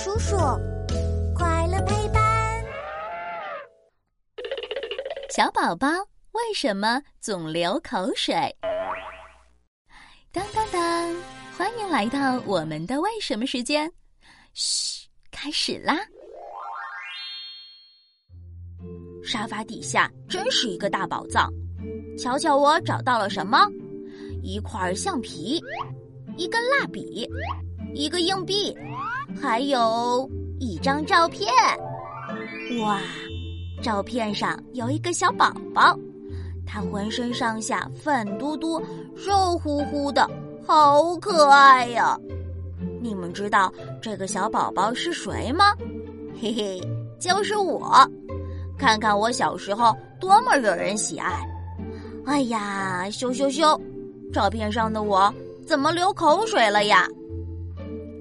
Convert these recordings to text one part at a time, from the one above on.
叔叔，快乐陪伴。小宝宝为什么总流口水？当当当！欢迎来到我们的为什么时间。嘘，开始啦！沙发底下真是一个大宝藏，瞧瞧我找到了什么？一块橡皮，一根蜡笔，一个硬币，还有一张照片。哇，照片上有一个小宝宝，他浑身上下粉嘟嘟、肉乎乎的，好可爱呀！你们知道这个小宝宝是谁吗？嘿嘿，就是我。看看我小时候多么惹人喜爱！哎呀，羞羞羞！照片上的我怎么流口水了呀？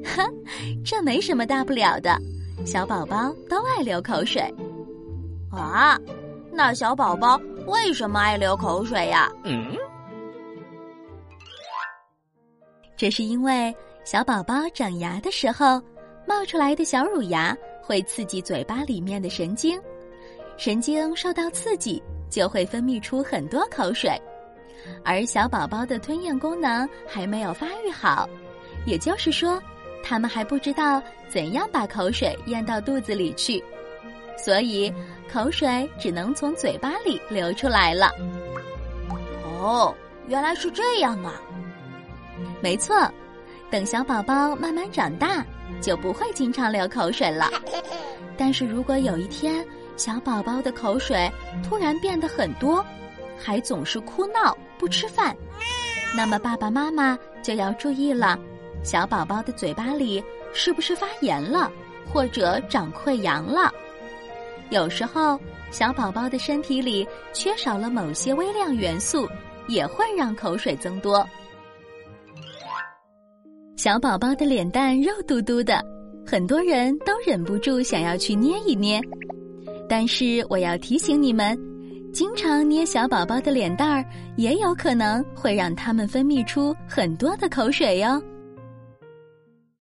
哼，这没什么大不了的，小宝宝都爱流口水。啊，那小宝宝为什么爱流口水呀？嗯，这是因为小宝宝长牙的时候，冒出来的小乳牙会刺激嘴巴里面的神经。神经受到刺激，就会分泌出很多口水，而小宝宝的吞咽功能还没有发育好，也就是说，他们还不知道怎样把口水咽到肚子里去，所以口水只能从嘴巴里流出来了。哦，原来是这样啊！没错，等小宝宝慢慢长大，就不会经常流口水了。但是如果有一天，小宝宝的口水突然变得很多，还总是哭闹不吃饭，那么爸爸妈妈就要注意了：小宝宝的嘴巴里是不是发炎了，或者长溃疡了？有时候小宝宝的身体里缺少了某些微量元素，也会让口水增多。小宝宝的脸蛋肉嘟嘟的，很多人都忍不住想要去捏一捏。但是我要提醒你们，经常捏小宝宝的脸蛋儿，也有可能会让他们分泌出很多的口水哟。